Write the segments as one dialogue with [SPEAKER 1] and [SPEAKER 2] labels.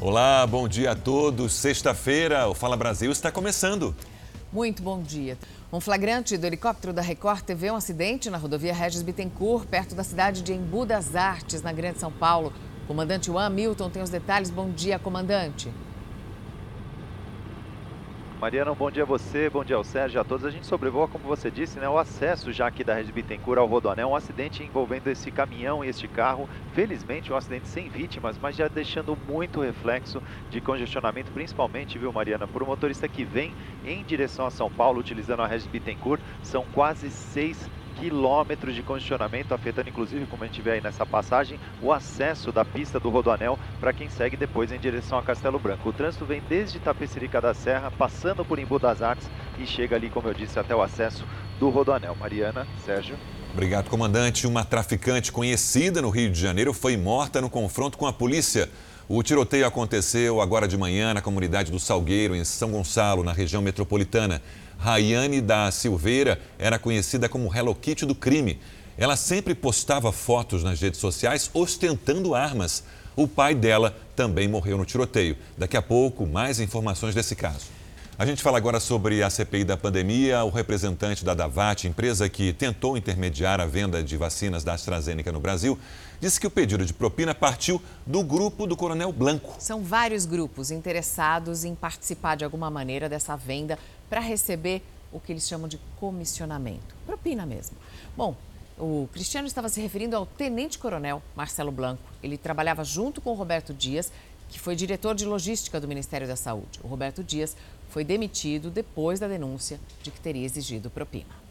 [SPEAKER 1] Olá, bom dia a todos. Sexta-feira, o Fala Brasil está começando.
[SPEAKER 2] Muito bom dia. Um flagrante do helicóptero da Record TV um acidente na rodovia Regis Bittencourt, perto da cidade de Embu das Artes, na Grande São Paulo. Comandante Juan Milton tem os detalhes. Bom dia, comandante.
[SPEAKER 3] Mariana, bom dia a você, bom dia ao Sérgio, a todos. A gente sobrevoa, como você disse, né, o acesso já aqui da Rede Bittencourt ao Rodoanel, um acidente envolvendo esse caminhão e este carro. Felizmente, um acidente sem vítimas, mas já deixando muito reflexo de congestionamento, principalmente, viu, Mariana, por um motorista que vem em direção a São Paulo, utilizando a Rede Bittencourt. São quase 6 quilômetros de congestionamento, afetando inclusive, como a gente vê aí nessa passagem, o acesso da pista do Rodoanel para quem segue depois em direção a Castelo Branco. O trânsito vem desde Tapecerica da Serra, passando por Embu das Artes e chega ali, como eu disse, até o acesso do Rodoanel. Mariana, Sérgio.
[SPEAKER 1] Obrigado, comandante. Uma traficante conhecida no Rio de Janeiro foi morta no confronto com a polícia. O tiroteio aconteceu agora de manhã na comunidade do Salgueiro, em São Gonçalo, na região metropolitana. Rayane da Silveira era conhecida como Hello Kitty do crime. Ela sempre postava fotos nas redes sociais ostentando armas. O pai dela também morreu no tiroteio. Daqui a pouco, mais informações desse caso. A gente fala agora sobre a CPI da pandemia. O representante da Davat, empresa que tentou intermediar a venda de vacinas da AstraZeneca no Brasil, disse que o pedido de propina partiu do grupo do Coronel Blanco.
[SPEAKER 2] São vários grupos interessados em participar de alguma maneira dessa venda para receber o que eles chamam de comissionamento, propina mesmo. Bom, o Cristiano estava se referindo ao tenente-coronel Marcelo Blanco. Ele trabalhava junto com o Roberto Dias, que foi diretor de logística do Ministério da Saúde. O Roberto Dias foi demitido depois da denúncia de que teria exigido propina.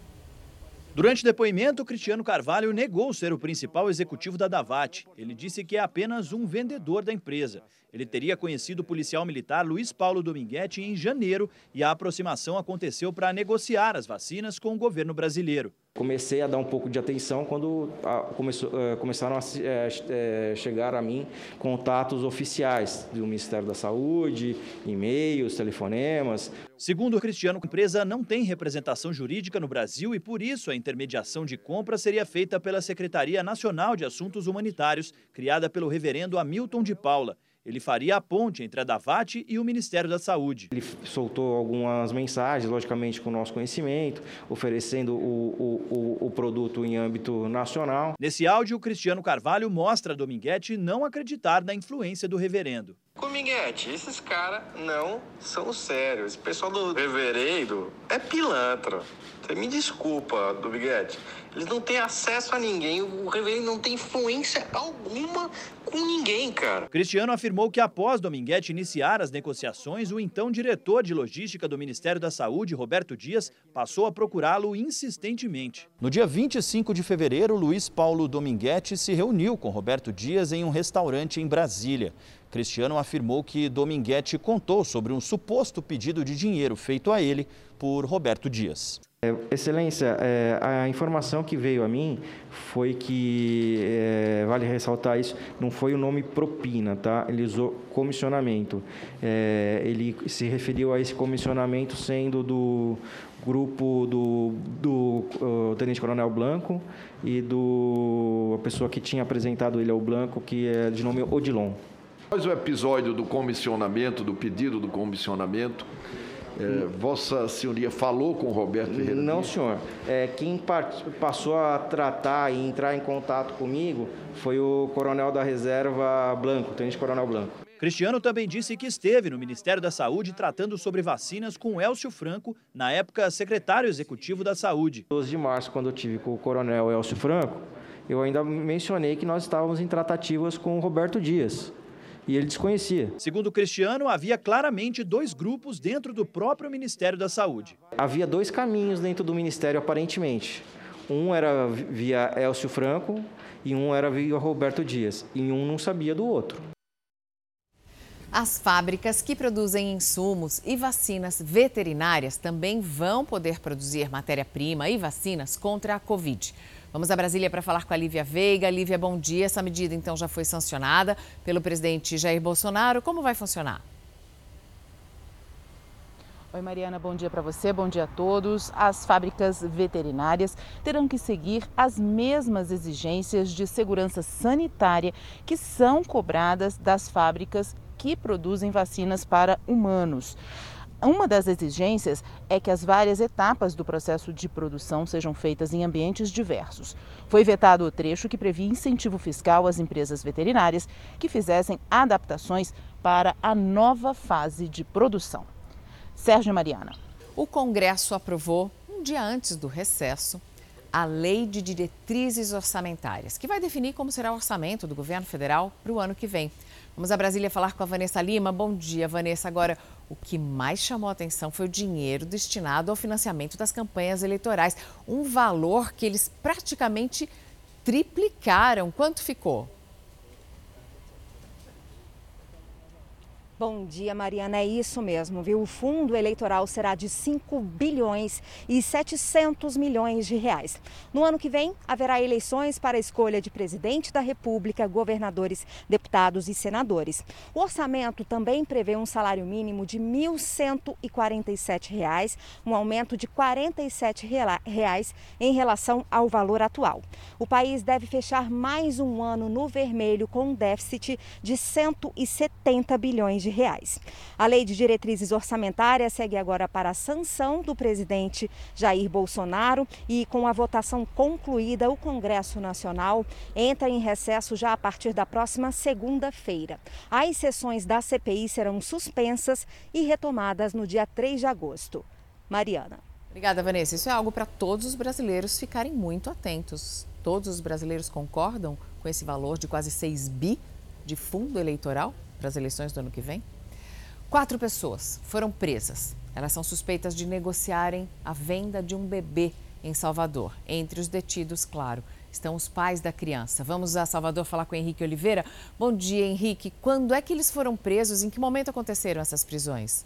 [SPEAKER 4] Durante o depoimento, Cristiano Carvalho negou ser o principal executivo da Davat. Ele disse que é apenas um vendedor da empresa. Ele teria conhecido o policial militar Luiz Paulo Dominguete em janeiro e a aproximação aconteceu para negociar as vacinas com o governo brasileiro.
[SPEAKER 5] Comecei a dar um pouco de atenção quando começou, eh, começaram a eh, eh, chegar a mim contatos oficiais do Ministério da Saúde, e-mails, telefonemas.
[SPEAKER 4] Segundo o Cristiano, a empresa não tem representação jurídica no Brasil e, por isso, a intermediação de compra seria feita pela Secretaria Nacional de Assuntos Humanitários, criada pelo reverendo Hamilton de Paula. Ele faria a ponte entre a Davat e o Ministério da Saúde.
[SPEAKER 5] Ele soltou algumas mensagens, logicamente com o nosso conhecimento, oferecendo o, o, o, produto em âmbito nacional.
[SPEAKER 4] Nesse áudio, o Cristiano Carvalho mostra a Dominguete não acreditar na influência do reverendo.
[SPEAKER 6] Dominguete, esses caras não são sérios. Esse pessoal do reverendo é pilantra. Você me desculpa, Dominguete. Eles não têm acesso a ninguém. O reverendo não tem influência alguma com ninguém, cara.
[SPEAKER 4] Cristiano afirmou que após Dominguete iniciar as negociações, o então diretor de logística do Ministério da Saúde, Roberto Dias, passou a procurá-lo insistentemente. No dia 25 de fevereiro, Luiz Paulo Dominguete se reuniu com Roberto Dias em um restaurante em Brasília. Cristiano afirmou que Dominguete contou sobre um suposto pedido de dinheiro feito a ele por Roberto Dias.
[SPEAKER 5] É, excelência, é, a informação que veio a mim foi que, é, vale ressaltar isso, não foi o nome propina, tá? Ele usou comissionamento. Ele se referiu a esse comissionamento sendo do grupo do, do Tenente Coronel Blanco e do a pessoa que tinha apresentado ele ao Blanco, que é de nome Odilon.
[SPEAKER 7] Após o episódio do comissionamento, do pedido do comissionamento, é, Vossa Senhoria falou com o Roberto Ferreira?
[SPEAKER 5] Não, senhor. É, quem passou a tratar e entrar em contato comigo foi o coronel da reserva Blanco, tenente coronel Blanco.
[SPEAKER 4] Cristiano também disse que esteve no Ministério da Saúde tratando sobre vacinas com Elcio Franco, na época secretário executivo da Saúde.
[SPEAKER 5] 12 de março, quando eu tive com o coronel Elcio Franco, eu ainda mencionei que nós estávamos em tratativas com o Roberto Dias e ele desconhecia.
[SPEAKER 4] Segundo Cristiano, havia claramente dois grupos dentro do próprio Ministério da Saúde.
[SPEAKER 5] Havia dois caminhos dentro do Ministério, aparentemente. Um era via Elcio Franco e um era via Roberto Dias. E um não sabia do outro.
[SPEAKER 2] As fábricas que produzem insumos e vacinas veterinárias também vão poder produzir matéria-prima e vacinas contra a Covid. Vamos a Brasília para falar com a Lívia Veiga. Lívia, bom dia. Essa medida então já foi sancionada pelo presidente Jair Bolsonaro. Como vai funcionar?
[SPEAKER 8] Oi, Mariana, bom dia para você, bom dia a todos. As fábricas veterinárias terão que seguir as mesmas exigências de segurança sanitária que são cobradas das fábricas que produzem vacinas para humanos. Uma das exigências é que as várias etapas do processo de produção sejam feitas em ambientes diversos. Foi vetado o trecho que previa incentivo fiscal às empresas veterinárias que fizessem adaptações para a nova fase de produção. Sérgio Mariana.
[SPEAKER 2] O Congresso aprovou, um dia antes do recesso, a Lei de Diretrizes Orçamentárias, que vai definir como será o orçamento do governo federal para o ano que vem. Vamos a Brasília falar com a Vanessa Lima. Bom dia, Vanessa. Agora, o que mais chamou a atenção foi o dinheiro destinado ao financiamento das campanhas eleitorais. Um valor que eles praticamente triplicaram. Quanto ficou?
[SPEAKER 9] Bom dia, Mariana. É isso mesmo, viu? O fundo eleitoral será de 5 bilhões e 700 milhões de reais. No ano que vem, haverá eleições para a escolha de presidente da República, governadores, deputados e senadores. O orçamento também prevê um salário mínimo de R$ 1.147, um aumento de 47 reais em relação ao valor atual. O país deve fechar mais um ano no vermelho com um déficit de 170 bilhões de de reais. A lei de diretrizes orçamentárias segue agora para a sanção do presidente Jair Bolsonaro e com a votação concluída, o Congresso Nacional entra em recesso já a partir da próxima segunda-feira. As sessões da CPI serão suspensas e retomadas no dia 3 de agosto. Mariana.
[SPEAKER 2] Obrigada, Vanessa. Isso é algo para todos os brasileiros ficarem muito atentos. Todos os brasileiros concordam com esse valor de quase 6 bi de fundo eleitoral? Para as eleições do ano que vem? Quatro pessoas foram presas. Elas são suspeitas de negociarem a venda de um bebê em Salvador. Entre os detidos, claro, estão os pais da criança. Vamos a Salvador falar com Henrique Oliveira. Bom dia, Henrique. Quando é que eles foram presos? Em que momento aconteceram essas prisões?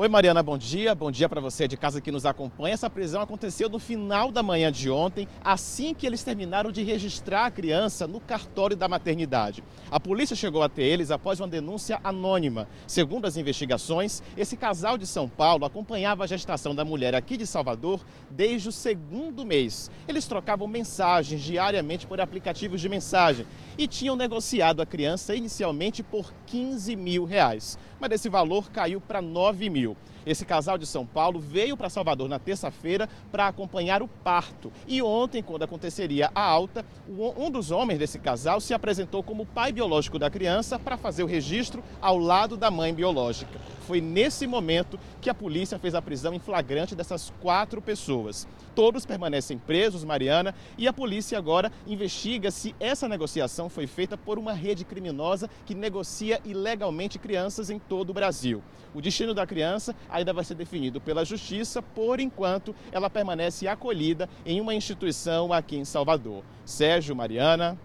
[SPEAKER 10] Oi, Mariana, bom dia. Bom dia para você de casa que nos acompanha. Essa prisão aconteceu no final da manhã de ontem, assim que eles terminaram de registrar a criança no cartório da maternidade. A polícia chegou até eles após uma denúncia anônima. Segundo as investigações, esse casal de São Paulo acompanhava a gestação da mulher aqui de Salvador desde o segundo mês. Eles trocavam mensagens diariamente por aplicativos de mensagem e tinham negociado a criança inicialmente por 15 mil reais. Mas esse valor caiu para 9 mil. Brasil. Esse casal de São Paulo veio para Salvador na terça-feira para acompanhar o parto. E ontem, quando aconteceria a alta, um dos homens desse casal se apresentou como pai biológico da criança para fazer o registro ao lado da mãe biológica. Foi nesse momento que a polícia fez a prisão em flagrante dessas quatro pessoas. Todos permanecem presos, Mariana, e a polícia agora investiga se essa negociação foi feita por uma rede criminosa que negocia ilegalmente crianças em todo o Brasil. O destino da criança ainda vai ser definido pela Justiça, por enquanto ela permanece acolhida em uma instituição aqui em Salvador. Sérgio, Mariana.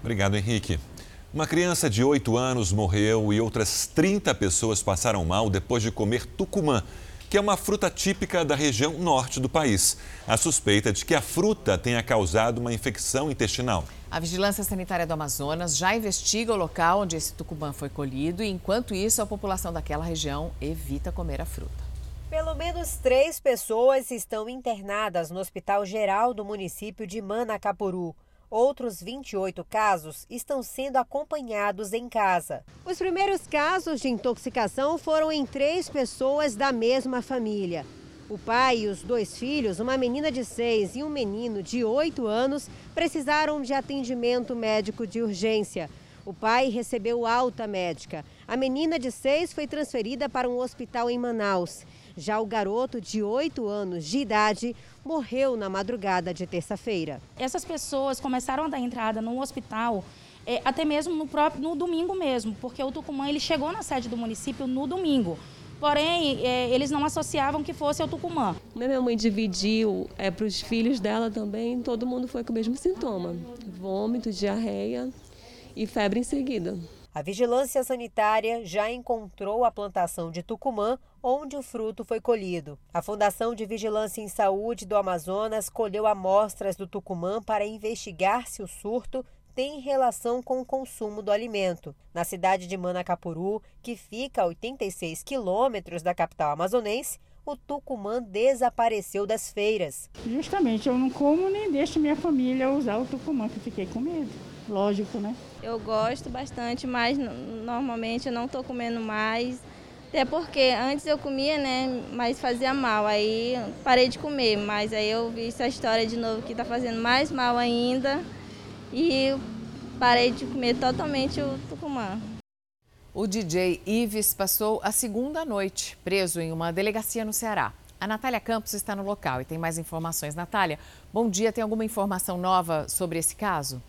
[SPEAKER 1] Obrigado, Henrique. Uma criança de 8 anos morreu e outras 30 pessoas passaram mal depois de comer tucumã, que é uma fruta típica da região norte do país. A suspeita de que a fruta tenha causado uma infecção intestinal.
[SPEAKER 2] A Vigilância Sanitária do Amazonas já investiga o local onde esse tucumã foi colhido e, enquanto isso, a população daquela região evita comer a fruta.
[SPEAKER 11] Pelo menos três pessoas estão internadas no Hospital Geral do município de Manacapuru. Outros 28 casos estão sendo acompanhados em casa. Os primeiros casos de intoxicação foram em três pessoas da mesma família. O pai e os dois filhos, uma menina de 6 e um menino de 8 anos, precisaram de atendimento médico de urgência. O pai recebeu alta médica. A menina de 6 foi transferida para um hospital em Manaus. Já o garoto, de 8 anos de idade, morreu na madrugada de terça-feira.
[SPEAKER 12] Essas pessoas começaram a dar entrada no hospital é, até mesmo no, próprio, no domingo mesmo, porque o Tucumã ele chegou na sede do município no domingo. Porém, é, eles não associavam que fosse o Tucumã.
[SPEAKER 13] Minha mãe dividiu é, para os filhos dela também, todo mundo foi com o mesmo sintoma: vômito, diarreia e febre em seguida.
[SPEAKER 11] A vigilância sanitária já encontrou a plantação de tucumã onde o fruto foi colhido. A Fundação de Vigilância em Saúde do Amazonas colheu amostras do tucumã para investigar se o surto tem relação com o consumo do alimento. Na cidade de Manacapuru, que fica a 86 quilômetros da capital amazonense, o tucumã desapareceu das feiras.
[SPEAKER 14] Justamente, eu não como nem deixo minha família usar o tucumã, que fiquei com medo. Lógico, né?
[SPEAKER 15] Eu gosto bastante, mas normalmente eu não estou comendo mais. Até porque antes eu comia, né, mas fazia mal. Aí parei de comer, mas aí eu vi essa história de novo que está fazendo mais mal ainda. E parei de comer totalmente o tucumã.
[SPEAKER 2] O DJ Ives passou a segunda noite preso em uma delegacia no Ceará. A Natália Campos está no local e tem mais informações. Natália, bom dia. Tem alguma informação nova sobre esse caso?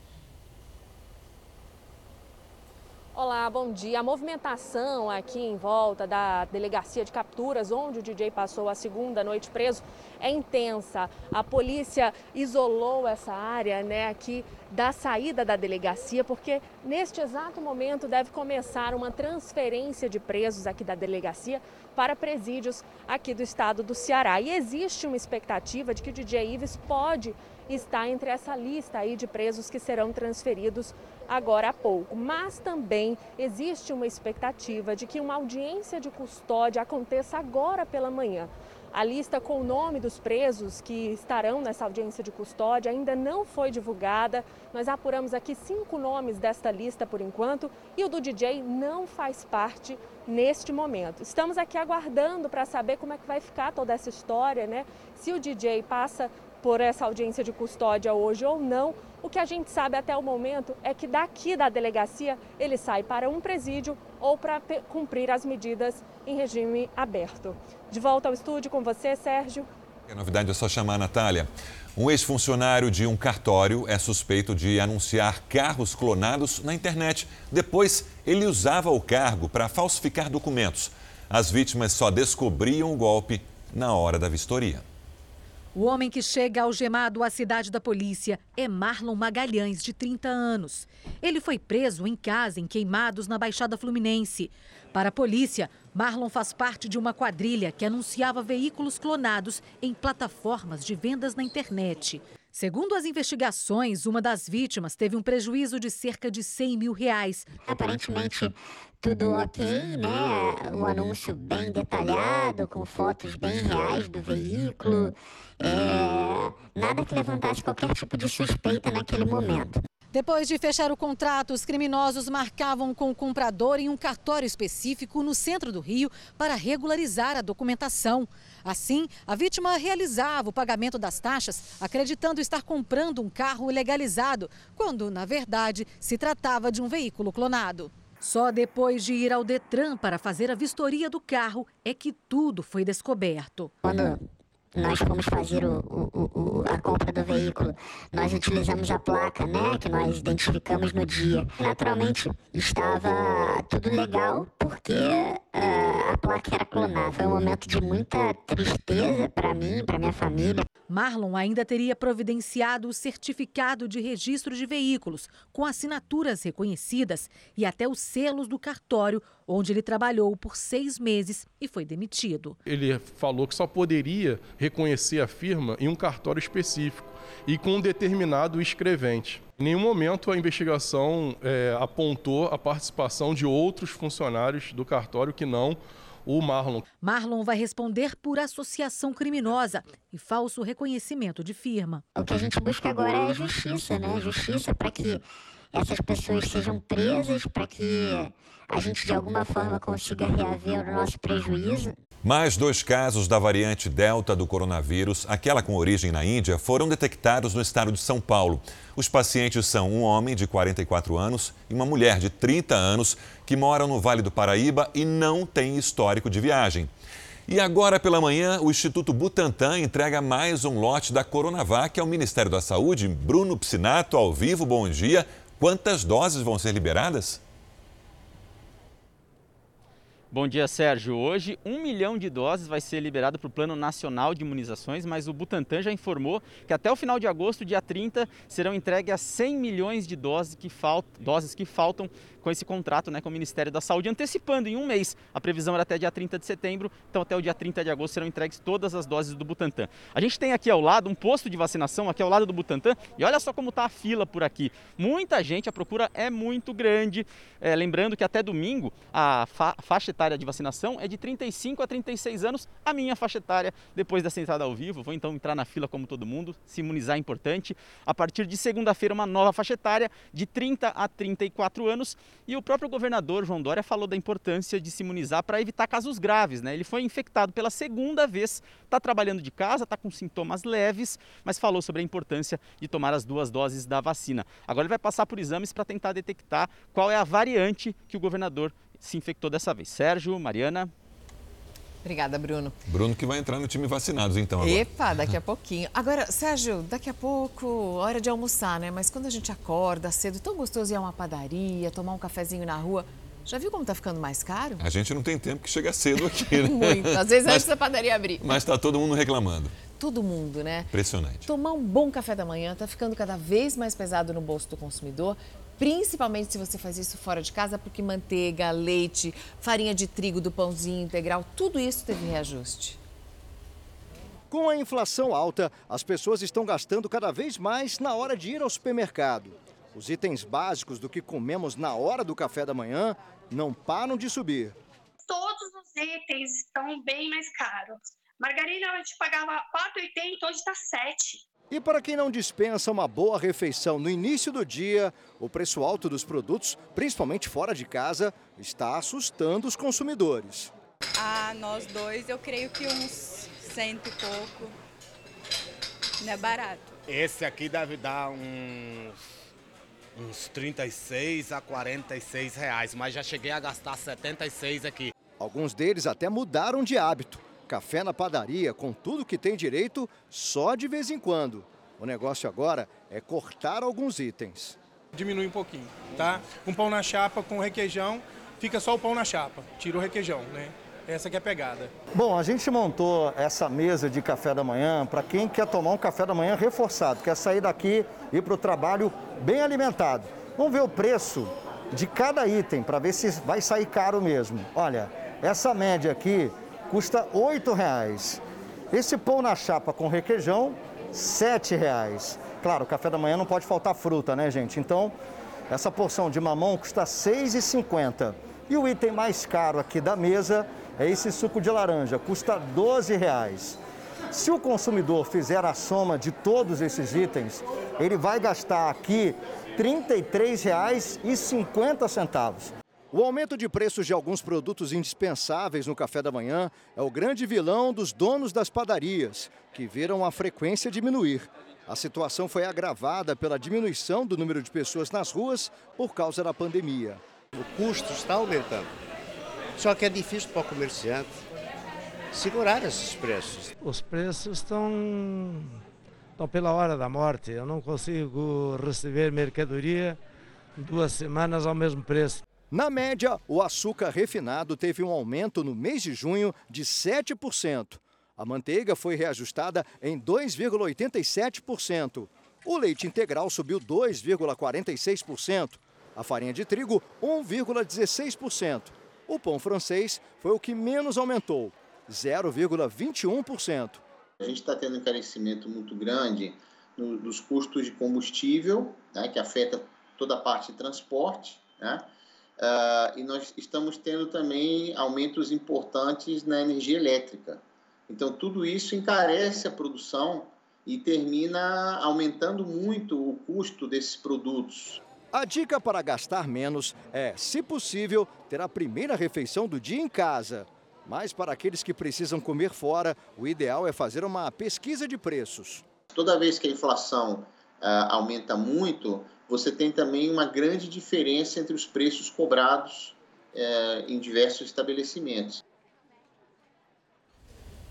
[SPEAKER 16] Olá, bom dia. A movimentação aqui em volta da delegacia de capturas, onde o DJ passou a segunda noite preso, é intensa. A polícia isolou essa área né, aqui da saída da delegacia, porque neste exato momento deve começar uma transferência de presos aqui da delegacia para presídios aqui do estado do Ceará. E existe uma expectativa de que o DJ Ives pode estar entre essa lista aí de presos que serão transferidos agora há pouco. Mas também existe uma expectativa de que uma audiência de custódia aconteça agora pela manhã. A lista com o nome dos presos que estarão nessa audiência de custódia ainda não foi divulgada. Nós apuramos aqui cinco nomes desta lista por enquanto e o do DJ não faz parte neste momento. Estamos aqui aguardando para saber como é que vai ficar toda essa história, né? Se o DJ passa por essa audiência de custódia hoje ou não. O que a gente sabe até o momento é que daqui da delegacia ele sai para um presídio ou para cumprir as medidas em regime aberto. De volta ao estúdio com você, Sérgio.
[SPEAKER 1] A novidade é só chamar a Natália. Um ex-funcionário de um cartório é suspeito de anunciar carros clonados na internet. Depois, ele usava o cargo para falsificar documentos. As vítimas só descobriam o golpe na hora da vistoria.
[SPEAKER 17] O homem que chega algemado à cidade da polícia é Marlon Magalhães, de 30 anos. Ele foi preso em casa em Queimados, na Baixada Fluminense. Para a polícia, Marlon faz parte de uma quadrilha que anunciava veículos clonados em plataformas de vendas na internet. Segundo as investigações, uma das vítimas teve um prejuízo de cerca de 100 mil reais.
[SPEAKER 18] Aparentemente, tudo ok, né? O anúncio bem detalhado, com fotos bem reais do veículo. É... Nada que levantasse qualquer tipo de suspeita naquele momento.
[SPEAKER 17] Depois de fechar o contrato, os criminosos marcavam com o comprador em um cartório específico no centro do Rio para regularizar a documentação. Assim, a vítima realizava o pagamento das taxas, acreditando estar comprando um carro legalizado, quando, na verdade, se tratava de um veículo clonado. Só depois de ir ao Detran para fazer a vistoria do carro é que tudo foi descoberto.
[SPEAKER 18] Nós fomos fazer o, o, o, a compra do veículo, nós utilizamos a placa, né, que nós identificamos no dia. Naturalmente, estava tudo legal, porque uh, a placa era clonada. Foi um momento de muita tristeza para mim, para minha família.
[SPEAKER 17] Marlon ainda teria providenciado o certificado de registro de veículos, com assinaturas reconhecidas e até os selos do cartório, onde ele trabalhou por seis meses e foi demitido.
[SPEAKER 19] Ele falou que só poderia reconhecer a firma em um cartório específico e com um determinado escrevente. Em nenhum momento a investigação é, apontou a participação de outros funcionários do cartório que não o Marlon.
[SPEAKER 17] Marlon vai responder por associação criminosa e falso reconhecimento de firma.
[SPEAKER 18] O que a gente busca agora é a justiça, né? Justiça para que essas pessoas sejam presas, para que a gente de alguma forma consiga reaver o nosso prejuízo.
[SPEAKER 1] Mais dois casos da variante Delta do coronavírus, aquela com origem na Índia, foram detectados no estado de São Paulo. Os pacientes são um homem de 44 anos e uma mulher de 30 anos que moram no Vale do Paraíba e não têm histórico de viagem. E agora pela manhã, o Instituto Butantan entrega mais um lote da Coronavac ao Ministério da Saúde. Bruno Piscinato, ao vivo, bom dia. Quantas doses vão ser liberadas?
[SPEAKER 20] Bom dia, Sérgio. Hoje, um milhão de doses vai ser liberado para o Plano Nacional de Imunizações, mas o Butantan já informou que até o final de agosto, dia 30, serão entregues as 100 milhões de doses que, faltam, doses que faltam com esse contrato né, com o Ministério da Saúde, antecipando em um mês. A previsão era até dia 30 de setembro, então até o dia 30 de agosto serão entregues todas as doses do Butantan. A gente tem aqui ao lado um posto de vacinação, aqui ao lado do Butantan, e olha só como está a fila por aqui. Muita gente, a procura é muito grande. É, lembrando que até domingo a fa faixa etária de vacinação é de 35 a 36 anos, a minha faixa etária, depois dessa entrada ao vivo. Vou então entrar na fila como todo mundo, se imunizar é importante. A partir de segunda-feira, uma nova faixa etária de 30 a 34 anos e o próprio governador João Dória falou da importância de se imunizar para evitar casos graves. Né? Ele foi infectado pela segunda vez, está trabalhando de casa, está com sintomas leves, mas falou sobre a importância de tomar as duas doses da vacina. Agora ele vai passar por exames para tentar detectar qual é a variante que o governador se infectou dessa vez. Sérgio, Mariana.
[SPEAKER 2] Obrigada, Bruno.
[SPEAKER 1] Bruno que vai entrar no time vacinados, então. Agora.
[SPEAKER 2] Epa, daqui a pouquinho. Agora, Sérgio, daqui a pouco, hora de almoçar, né? Mas quando a gente acorda cedo, tão gostoso ir a uma padaria, tomar um cafezinho na rua. Já viu como tá ficando mais caro?
[SPEAKER 1] A gente não tem tempo que chega cedo aqui, né?
[SPEAKER 2] Muito. Às vezes mas, antes da padaria abrir.
[SPEAKER 1] Mas tá todo mundo reclamando.
[SPEAKER 2] Todo mundo, né?
[SPEAKER 1] Impressionante.
[SPEAKER 2] Tomar um bom café da manhã tá ficando cada vez mais pesado no bolso do consumidor principalmente se você faz isso fora de casa, porque manteiga, leite, farinha de trigo do pãozinho integral, tudo isso teve reajuste.
[SPEAKER 21] Com a inflação alta, as pessoas estão gastando cada vez mais na hora de ir ao supermercado. Os itens básicos do que comemos na hora do café da manhã não param de subir.
[SPEAKER 22] Todos os itens estão bem mais caros. Margarina a gente pagava 4,80, hoje está 7.
[SPEAKER 21] E para quem não dispensa uma boa refeição no início do dia, o preço alto dos produtos, principalmente fora de casa, está assustando os consumidores.
[SPEAKER 23] Ah, nós dois, eu creio que uns cento e pouco. Não é barato.
[SPEAKER 24] Esse aqui deve dar uns, uns 36 a 46 reais, mas já cheguei a gastar 76 aqui.
[SPEAKER 21] Alguns deles até mudaram de hábito. Café na padaria, com tudo que tem direito, só de vez em quando. O negócio agora é cortar alguns itens.
[SPEAKER 25] Diminui um pouquinho, tá? Um pão na chapa com requeijão, fica só o pão na chapa, tira o requeijão, né? Essa que é a pegada.
[SPEAKER 21] Bom, a gente montou essa mesa de café da manhã para quem quer tomar um café da manhã reforçado, quer sair daqui e ir para o trabalho bem alimentado. Vamos ver o preço de cada item para ver se vai sair caro mesmo. Olha, essa média aqui custa R$ reais. Esse pão na chapa com requeijão, R$ reais. Claro, café da manhã não pode faltar fruta, né, gente? Então, essa porção de mamão custa R$ 6,50. E o item mais caro aqui da mesa é esse suco de laranja, custa R$ reais. Se o consumidor fizer a soma de todos esses itens, ele vai gastar aqui R$ 33,50. O aumento de preços de alguns produtos indispensáveis no café da manhã é o grande vilão dos donos das padarias, que viram a frequência diminuir. A situação foi agravada pela diminuição do número de pessoas nas ruas por causa da pandemia.
[SPEAKER 26] O custo está aumentando. Só que é difícil para o comerciante segurar esses preços.
[SPEAKER 27] Os preços estão, estão pela hora da morte. Eu não consigo receber mercadoria duas semanas ao mesmo preço.
[SPEAKER 21] Na média, o açúcar refinado teve um aumento no mês de junho de 7%. A manteiga foi reajustada em 2,87%. O leite integral subiu 2,46%. A farinha de trigo, 1,16%. O pão francês foi o que menos aumentou, 0,21%.
[SPEAKER 28] A gente está tendo um encarecimento muito grande no, dos custos de combustível, né, que afeta toda a parte de transporte, né? Uh, e nós estamos tendo também aumentos importantes na energia elétrica. Então, tudo isso encarece a produção e termina aumentando muito o custo desses produtos.
[SPEAKER 21] A dica para gastar menos é, se possível, ter a primeira refeição do dia em casa. Mas para aqueles que precisam comer fora, o ideal é fazer uma pesquisa de preços.
[SPEAKER 28] Toda vez que a inflação uh, aumenta muito, você tem também uma grande diferença entre os preços cobrados é, em diversos estabelecimentos.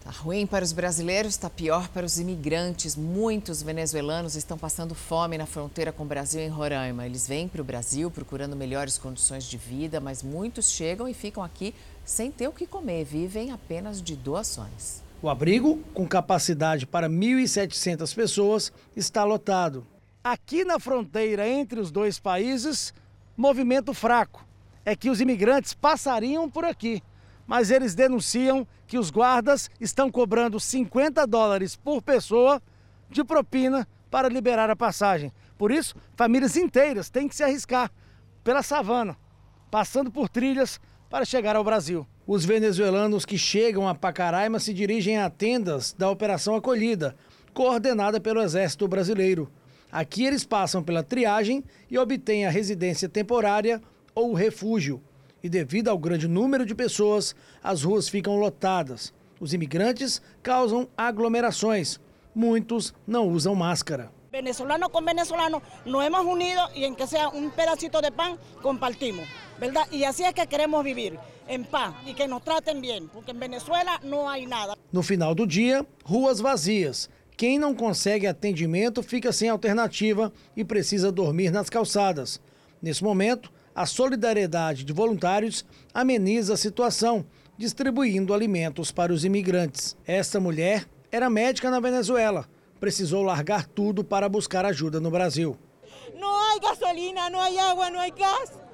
[SPEAKER 2] Tá ruim para os brasileiros, está pior para os imigrantes. Muitos venezuelanos estão passando fome na fronteira com o Brasil em Roraima. Eles vêm para o Brasil procurando melhores condições de vida, mas muitos chegam e ficam aqui sem ter o que comer, vivem apenas de doações.
[SPEAKER 29] O abrigo, com capacidade para 1.700 pessoas, está lotado. Aqui na fronteira entre os dois países, movimento fraco. É que os imigrantes passariam por aqui mas eles denunciam que os guardas estão cobrando 50 dólares por pessoa de propina para liberar a passagem. Por isso, famílias inteiras têm que se arriscar pela savana, passando por trilhas para chegar ao Brasil. Os venezuelanos que chegam a Pacaraima se dirigem a tendas da Operação Acolhida, coordenada pelo Exército Brasileiro. Aqui eles passam pela triagem e obtêm a residência temporária ou refúgio e, devido ao grande número de pessoas, as ruas ficam lotadas. Os imigrantes causam aglomerações. Muitos não usam máscara.
[SPEAKER 30] Venezolano com venezolano nos hemos unido e em que seja um pedacito de pão compartimos, verdade? E assim é que queremos viver, em paz e que nos tratem bem, porque em Venezuela não há nada.
[SPEAKER 29] No final do dia, ruas vazias. Quem não consegue atendimento fica sem alternativa e precisa dormir nas calçadas. Nesse momento, a solidariedade de voluntários ameniza a situação, distribuindo alimentos para os imigrantes. Esta mulher era médica na Venezuela. Precisou largar tudo para buscar ajuda no Brasil.
[SPEAKER 30] Não há gasolina, não há água, não há gás.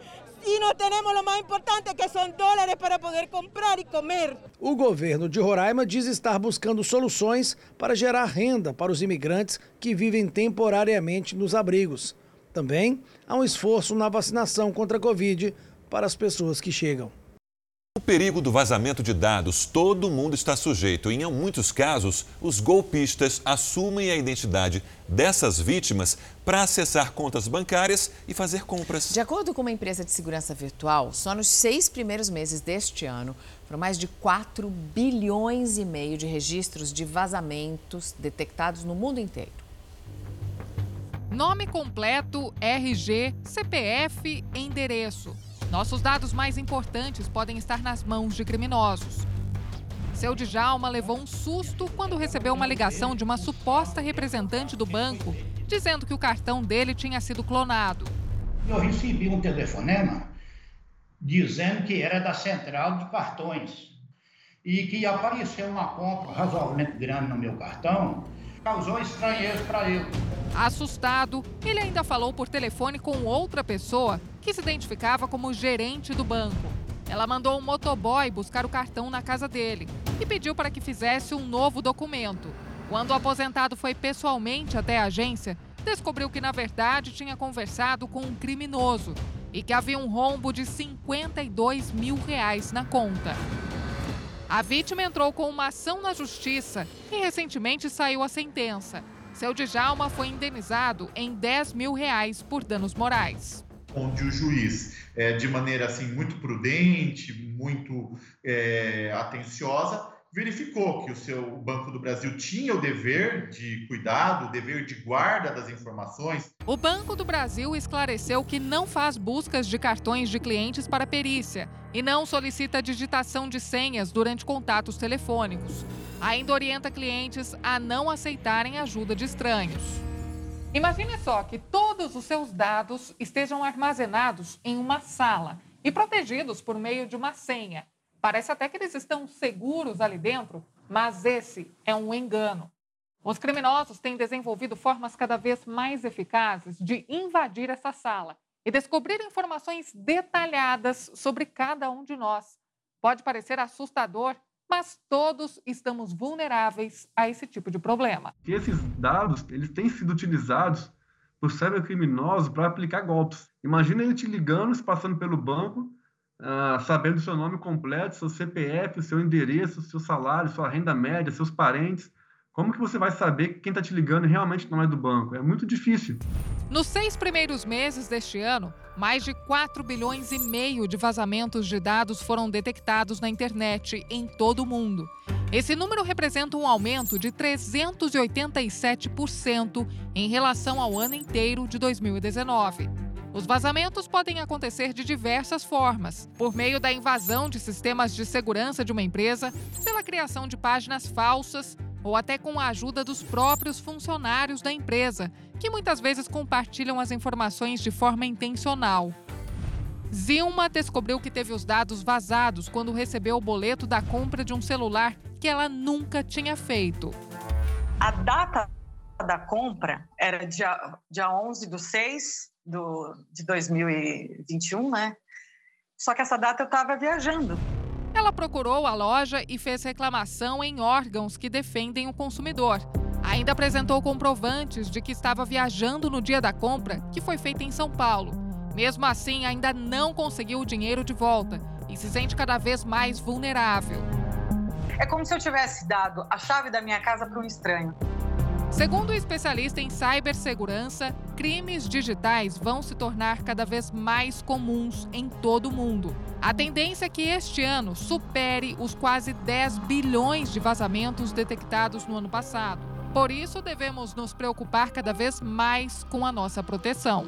[SPEAKER 30] E não temos o mais importante, que são dólares para poder comprar e comer.
[SPEAKER 29] O governo de Roraima diz estar buscando soluções para gerar renda para os imigrantes que vivem temporariamente nos abrigos. Também há um esforço na vacinação contra a Covid para as pessoas que chegam.
[SPEAKER 1] O perigo do vazamento de dados, todo mundo está sujeito. Em muitos casos, os golpistas assumem a identidade dessas vítimas para acessar contas bancárias e fazer compras.
[SPEAKER 2] De acordo com uma empresa de segurança virtual, só nos seis primeiros meses deste ano, foram mais de 4 bilhões e meio de registros de vazamentos detectados no mundo inteiro.
[SPEAKER 31] Nome completo, RG, CPF, endereço. Nossos dados mais importantes podem estar nas mãos de criminosos. Seu Djalma levou um susto quando recebeu uma ligação de uma suposta representante do banco dizendo que o cartão dele tinha sido clonado.
[SPEAKER 32] Eu recebi um telefonema dizendo que era da central de cartões e que apareceu uma compra razoavelmente grande no meu cartão causou estranheza para eu.
[SPEAKER 31] Assustado, ele ainda falou por telefone com outra pessoa que se identificava como gerente do banco. Ela mandou um motoboy buscar o cartão na casa dele e pediu para que fizesse um novo documento. Quando o aposentado foi pessoalmente até a agência, descobriu que, na verdade, tinha conversado com um criminoso e que havia um rombo de 52 mil reais na conta. A vítima entrou com uma ação na justiça e recentemente saiu a sentença. Seu Djalma foi indenizado em 10 mil reais por danos morais.
[SPEAKER 33] Onde o juiz, é, de maneira assim muito prudente, muito é, atenciosa, verificou que o seu Banco do Brasil tinha o dever de cuidado, o dever de guarda das informações.
[SPEAKER 31] O Banco do Brasil esclareceu que não faz buscas de cartões de clientes para perícia e não solicita digitação de senhas durante contatos telefônicos. Ainda orienta clientes a não aceitarem ajuda de estranhos. Imagine só que todos os seus dados estejam armazenados em uma sala e protegidos por meio de uma senha. Parece até que eles estão seguros ali dentro, mas esse é um engano. Os criminosos têm desenvolvido formas cada vez mais eficazes de invadir essa sala e descobrir informações detalhadas sobre cada um de nós. Pode parecer assustador, mas todos estamos vulneráveis a esse tipo de problema.
[SPEAKER 34] E esses dados, eles têm sido utilizados por cybercriminosos para aplicar golpes. Imagina ele te ligando, passando pelo banco, ah, sabendo seu nome completo, seu CPF, seu endereço, seu salário, sua renda média, seus parentes. Como que você vai saber que quem está te ligando realmente não é do banco? É muito difícil.
[SPEAKER 31] Nos seis primeiros meses deste ano, mais de 4 bilhões e meio de vazamentos de dados foram detectados na internet em todo o mundo. Esse número representa um aumento de 387% em relação ao ano inteiro de 2019. Os vazamentos podem acontecer de diversas formas: por meio da invasão de sistemas de segurança de uma empresa, pela criação de páginas falsas ou até com a ajuda dos próprios funcionários da empresa, que muitas vezes compartilham as informações de forma intencional. Zilma descobriu que teve os dados vazados quando recebeu o boleto da compra de um celular que ela nunca tinha feito.
[SPEAKER 35] A data da compra era dia, dia 11 do 6 do, de 2021, né? Só que essa data eu estava viajando.
[SPEAKER 31] Ela procurou a loja e fez reclamação em órgãos que defendem o consumidor. Ainda apresentou comprovantes de que estava viajando no dia da compra, que foi feita em São Paulo. Mesmo assim, ainda não conseguiu o dinheiro de volta e se sente cada vez mais vulnerável.
[SPEAKER 35] É como se eu tivesse dado a chave da minha casa para um estranho.
[SPEAKER 31] Segundo o especialista em cibersegurança, crimes digitais vão se tornar cada vez mais comuns em todo o mundo. A tendência é que este ano supere os quase 10 bilhões de vazamentos detectados no ano passado. Por isso, devemos nos preocupar cada vez mais com a nossa proteção.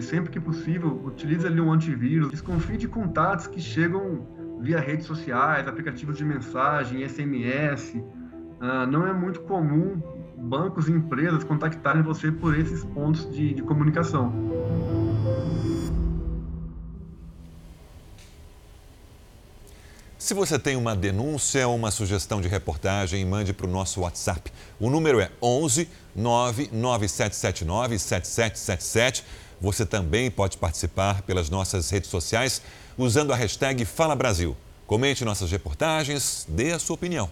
[SPEAKER 34] Sempre que possível, utilize ali um antivírus, desconfie de contatos que chegam via redes sociais, aplicativos de mensagem, SMS. Uh, não é muito comum bancos e empresas contactarem você por esses pontos de, de comunicação.
[SPEAKER 1] Se você tem uma denúncia ou uma sugestão de reportagem, mande para o nosso WhatsApp. O número é 11 99779 7777. Você também pode participar pelas nossas redes sociais usando a hashtag Fala Brasil. Comente nossas reportagens, dê a sua opinião.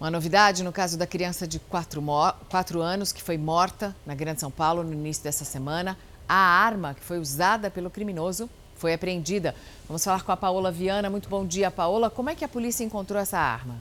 [SPEAKER 2] Uma novidade no caso da criança de 4, anos que foi morta na Grande São Paulo no início dessa semana. A arma que foi usada pelo criminoso foi apreendida. Vamos falar com a Paola Viana. Muito bom dia, Paola. Como é que a polícia encontrou essa arma?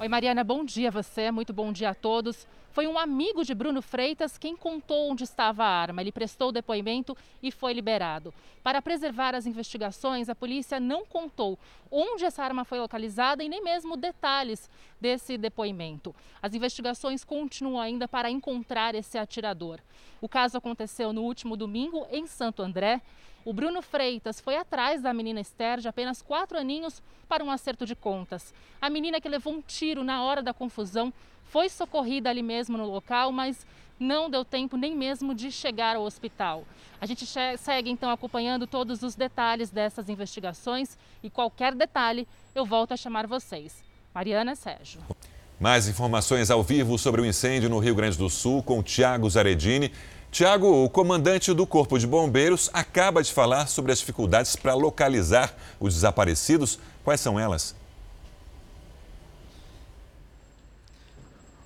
[SPEAKER 36] Oi, Mariana, bom dia a você, muito bom dia a todos. Foi um amigo de Bruno Freitas quem contou onde estava a arma. Ele prestou o depoimento e foi liberado. Para preservar as investigações, a polícia não contou onde essa arma foi localizada e nem mesmo detalhes desse depoimento. As investigações continuam ainda para encontrar esse atirador. O caso aconteceu no último domingo em Santo André. O Bruno Freitas foi atrás da menina Esther, de apenas quatro aninhos, para um acerto de contas. A menina que levou um tiro na hora da confusão foi socorrida ali mesmo no local, mas não deu tempo nem mesmo de chegar ao hospital. A gente segue então acompanhando todos os detalhes dessas investigações e qualquer detalhe eu volto a chamar vocês. Mariana Sérgio.
[SPEAKER 1] Mais informações ao vivo sobre o incêndio no Rio Grande do Sul com Tiago Zaredini. Tiago, o comandante do Corpo de Bombeiros acaba de falar sobre as dificuldades para localizar os desaparecidos. Quais são elas?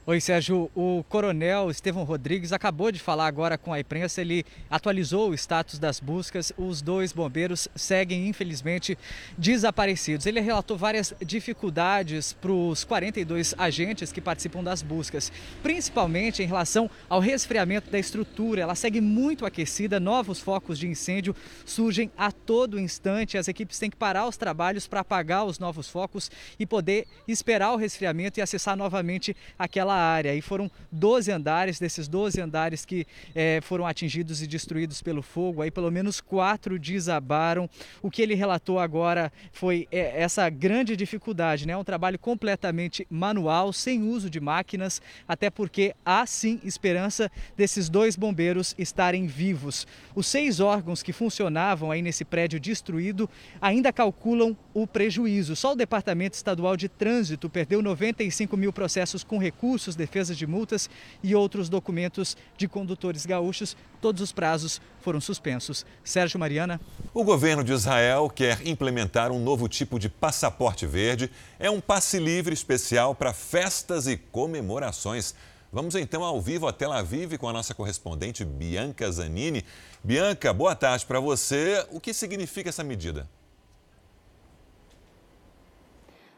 [SPEAKER 37] Oi, Sérgio. O coronel Estevão Rodrigues acabou de falar agora com a imprensa. Ele atualizou o status das buscas. Os dois bombeiros seguem, infelizmente, desaparecidos. Ele relatou várias dificuldades para os 42 agentes que participam das buscas, principalmente em relação ao resfriamento da estrutura. Ela segue muito aquecida, novos focos de incêndio surgem a todo instante. As equipes têm que parar os trabalhos para apagar os novos focos e poder esperar o resfriamento e acessar novamente aquela aquela área. E foram 12 andares, desses 12 andares que é, foram atingidos e destruídos pelo fogo, aí pelo menos quatro desabaram. O que ele relatou agora foi é, essa grande dificuldade, né? Um trabalho completamente manual, sem uso de máquinas, até porque há sim esperança desses dois bombeiros estarem vivos. Os seis órgãos que funcionavam aí nesse prédio destruído ainda calculam o prejuízo. Só o Departamento Estadual de Trânsito perdeu 95 mil processos com recursos recursos, defesas de multas e outros documentos de condutores gaúchos. Todos os prazos foram suspensos. Sérgio Mariana.
[SPEAKER 1] O governo de Israel quer implementar um novo tipo de passaporte verde. É um passe livre especial para festas e comemorações. Vamos então ao vivo a Tel Aviv com a nossa correspondente Bianca Zanini. Bianca, boa tarde para você. O que significa essa medida?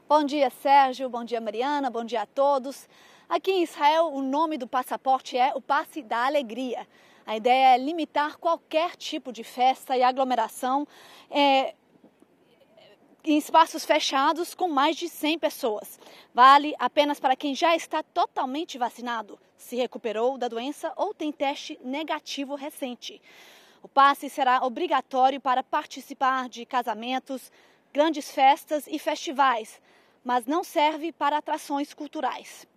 [SPEAKER 38] Bom dia, Sérgio. Bom dia, Mariana. Bom dia a todos. Aqui em Israel, o nome do passaporte é o Passe da Alegria. A ideia é limitar qualquer tipo de festa e aglomeração é, em espaços fechados com mais de 100 pessoas. Vale apenas para quem já está totalmente vacinado, se recuperou da doença ou tem teste negativo recente. O passe será obrigatório para participar de casamentos, grandes festas e festivais, mas não serve para atrações culturais.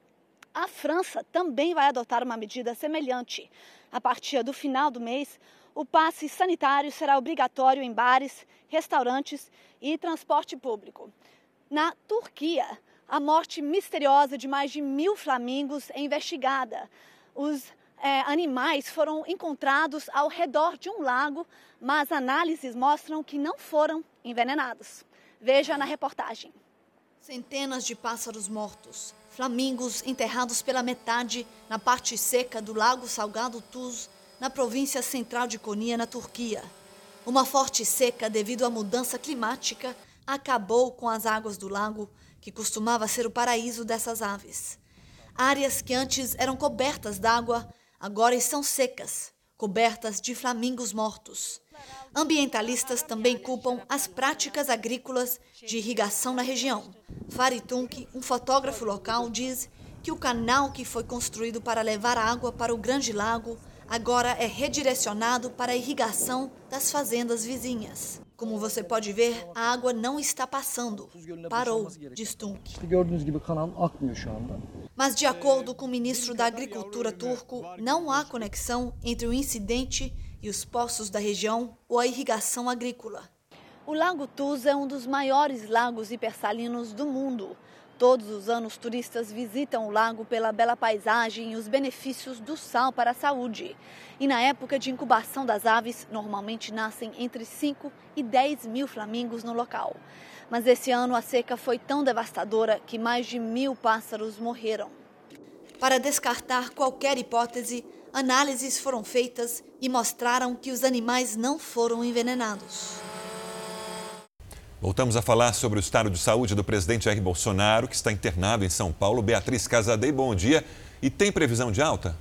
[SPEAKER 38] A França também vai adotar uma medida semelhante. A partir do final do mês, o passe sanitário será obrigatório em bares, restaurantes e transporte público. Na Turquia, a morte misteriosa de mais de mil flamingos é investigada. Os é, animais foram encontrados ao redor de um lago, mas análises mostram que não foram envenenados. Veja na reportagem. Centenas de pássaros mortos, flamingos enterrados pela metade na parte seca do Lago Salgado Tuz, na província central de Konya, na Turquia. Uma forte seca devido à mudança climática acabou com as águas do lago, que costumava ser o paraíso dessas aves. Áreas que antes eram cobertas d'água agora estão secas, cobertas de flamingos mortos. Ambientalistas também culpam as práticas agrícolas de irrigação na região. Faritunk, um fotógrafo local, diz que o canal que foi construído para levar água para o Grande Lago agora é redirecionado para a irrigação das fazendas vizinhas. Como você pode ver, a água não está passando. Parou, diz Tunk. Mas, de acordo com o ministro da Agricultura turco, não há conexão entre o incidente e os poços da região ou a irrigação agrícola. O Lago Tuz é um dos maiores lagos hipersalinos do mundo. Todos os anos, turistas visitam o lago pela bela paisagem e os benefícios do sal para a saúde. E na época de incubação das aves, normalmente nascem entre 5 e 10 mil flamingos no local. Mas esse ano a seca foi tão devastadora que mais de mil pássaros morreram. Para descartar qualquer hipótese, análises foram feitas e mostraram que os animais não foram envenenados.
[SPEAKER 1] Voltamos a falar sobre o estado de saúde do presidente Jair Bolsonaro, que está internado em São Paulo. Beatriz Casadei, bom dia. E tem previsão de alta?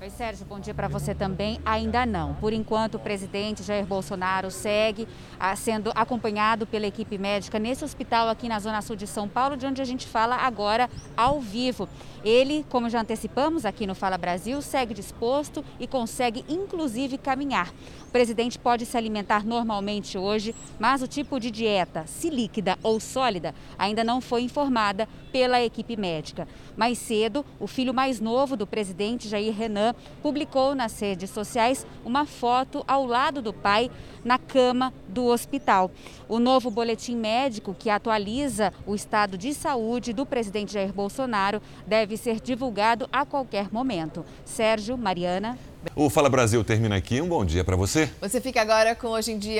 [SPEAKER 39] Oi, Sérgio, bom dia para você também. Ainda não. Por enquanto, o presidente Jair Bolsonaro segue ah, sendo acompanhado pela equipe médica nesse hospital aqui na Zona Sul de São Paulo, de onde a gente fala agora ao vivo. Ele, como já antecipamos aqui no Fala Brasil, segue disposto e consegue inclusive caminhar. O presidente pode se alimentar normalmente hoje, mas o tipo de dieta, se líquida ou sólida, ainda não foi informada pela equipe médica. Mais cedo, o filho mais novo do presidente, Jair Renan, publicou nas redes sociais uma foto ao lado do pai na cama do hospital. O novo boletim médico que atualiza o estado de saúde do presidente Jair Bolsonaro deve ser divulgado a qualquer momento. Sérgio, Mariana.
[SPEAKER 1] O Fala Brasil termina aqui. Um bom dia para você.
[SPEAKER 2] Você fica agora com Hoje em Dia.